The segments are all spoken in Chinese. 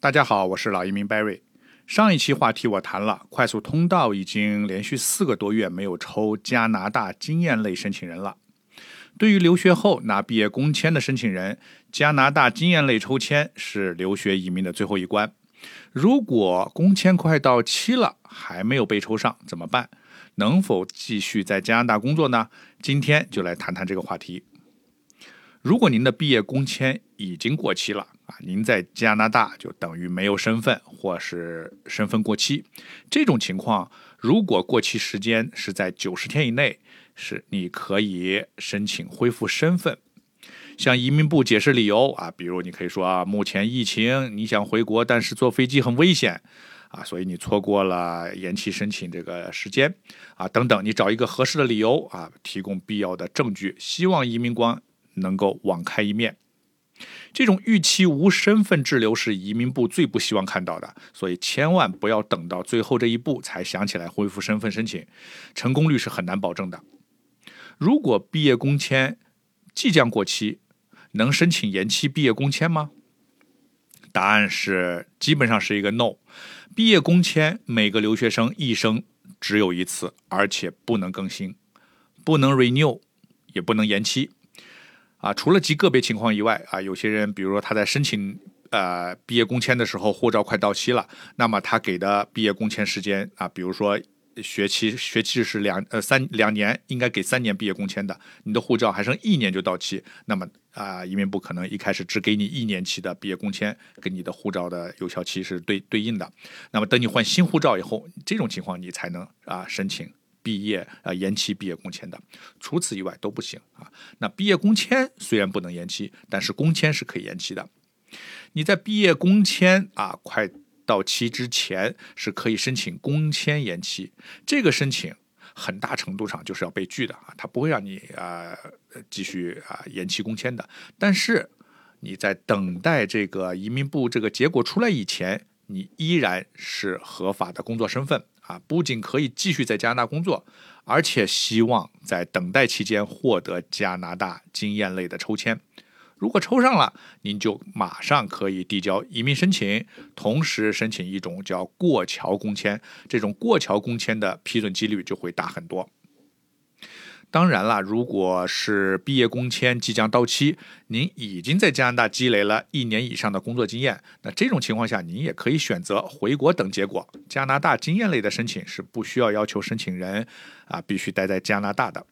大家好，我是老移民 Barry。上一期话题我谈了快速通道已经连续四个多月没有抽加拿大经验类申请人了。对于留学后拿毕业工签的申请人，加拿大经验类抽签是留学移民的最后一关。如果工签快到期了还没有被抽上，怎么办？能否继续在加拿大工作呢？今天就来谈谈这个话题。如果您的毕业工签已经过期了啊，您在加拿大就等于没有身份，或是身份过期。这种情况，如果过期时间是在九十天以内，是你可以申请恢复身份。向移民部解释理由啊，比如你可以说啊，目前疫情，你想回国，但是坐飞机很危险啊，所以你错过了延期申请这个时间啊，等等，你找一个合适的理由啊，提供必要的证据，希望移民官能够网开一面。这种逾期无身份滞留是移民部最不希望看到的，所以千万不要等到最后这一步才想起来恢复身份申请，成功率是很难保证的。如果毕业工签即将过期，能申请延期毕业工签吗？答案是基本上是一个 no。毕业工签每个留学生一生只有一次，而且不能更新，不能 renew，也不能延期。啊，除了极个别情况以外，啊，有些人比如说他在申请呃毕业工签的时候，护照快到期了，那么他给的毕业工签时间啊，比如说。学期学期是两呃三两年，应该给三年毕业工签的。你的护照还剩一年就到期，那么啊，移民部可能一开始只给你一年期的毕业工签，跟你的护照的有效期是对对应的。那么等你换新护照以后，这种情况你才能啊申请毕业啊延期毕业工签的。除此以外都不行啊。那毕业工签虽然不能延期，但是工签是可以延期的。你在毕业工签啊快。到期之前是可以申请工签延期，这个申请很大程度上就是要被拒的啊，他不会让你啊继续啊延期工签的。但是你在等待这个移民部这个结果出来以前，你依然是合法的工作身份啊，不仅可以继续在加拿大工作，而且希望在等待期间获得加拿大经验类的抽签。如果抽上了，您就马上可以递交移民申请，同时申请一种叫过桥工签。这种过桥工签的批准几率就会大很多。当然了，如果是毕业工签即将到期，您已经在加拿大积累了一年以上的工作经验，那这种情况下，您也可以选择回国等结果。加拿大经验类的申请是不需要要求申请人啊必须待在加拿大的。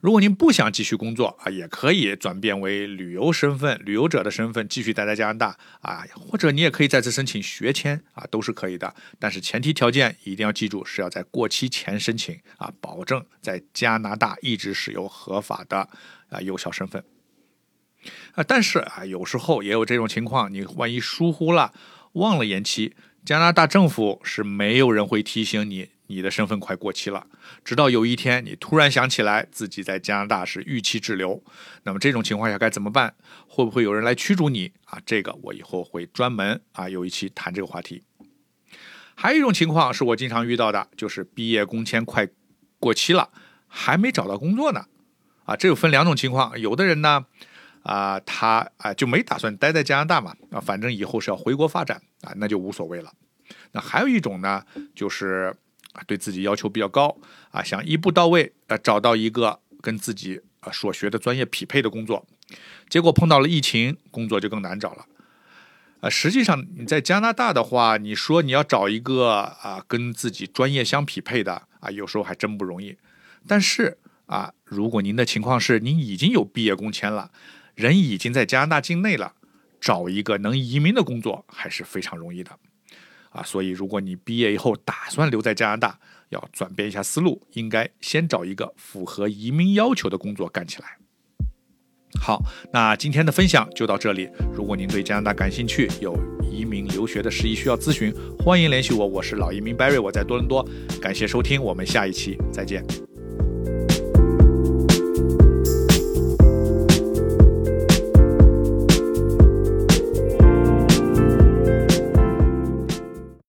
如果您不想继续工作啊，也可以转变为旅游身份、旅游者的身份继续待在加拿大啊，或者你也可以再次申请学签啊，都是可以的。但是前提条件一定要记住，是要在过期前申请啊，保证在加拿大一直是有合法的啊有效身份啊。但是啊，有时候也有这种情况，你万一疏忽了，忘了延期，加拿大政府是没有人会提醒你。你的身份快过期了，直到有一天你突然想起来自己在加拿大是逾期滞留，那么这种情况下该怎么办？会不会有人来驱逐你啊？这个我以后会专门啊有一期谈这个话题。还有一种情况是我经常遇到的，就是毕业工签快过期了，还没找到工作呢。啊，这又分两种情况，有的人呢，啊他啊就没打算待在加拿大嘛，啊反正以后是要回国发展啊，那就无所谓了。那还有一种呢，就是。啊，对自己要求比较高啊，想一步到位呃找到一个跟自己啊所学的专业匹配的工作，结果碰到了疫情，工作就更难找了。啊，实际上你在加拿大的话，你说你要找一个啊跟自己专业相匹配的啊，有时候还真不容易。但是啊，如果您的情况是您已经有毕业工签了，人已经在加拿大境内了，找一个能移民的工作还是非常容易的。啊，所以如果你毕业以后打算留在加拿大，要转变一下思路，应该先找一个符合移民要求的工作干起来。好，那今天的分享就到这里。如果您对加拿大感兴趣，有移民留学的事宜需要咨询，欢迎联系我，我是老移民 Barry，我在多伦多。感谢收听，我们下一期再见。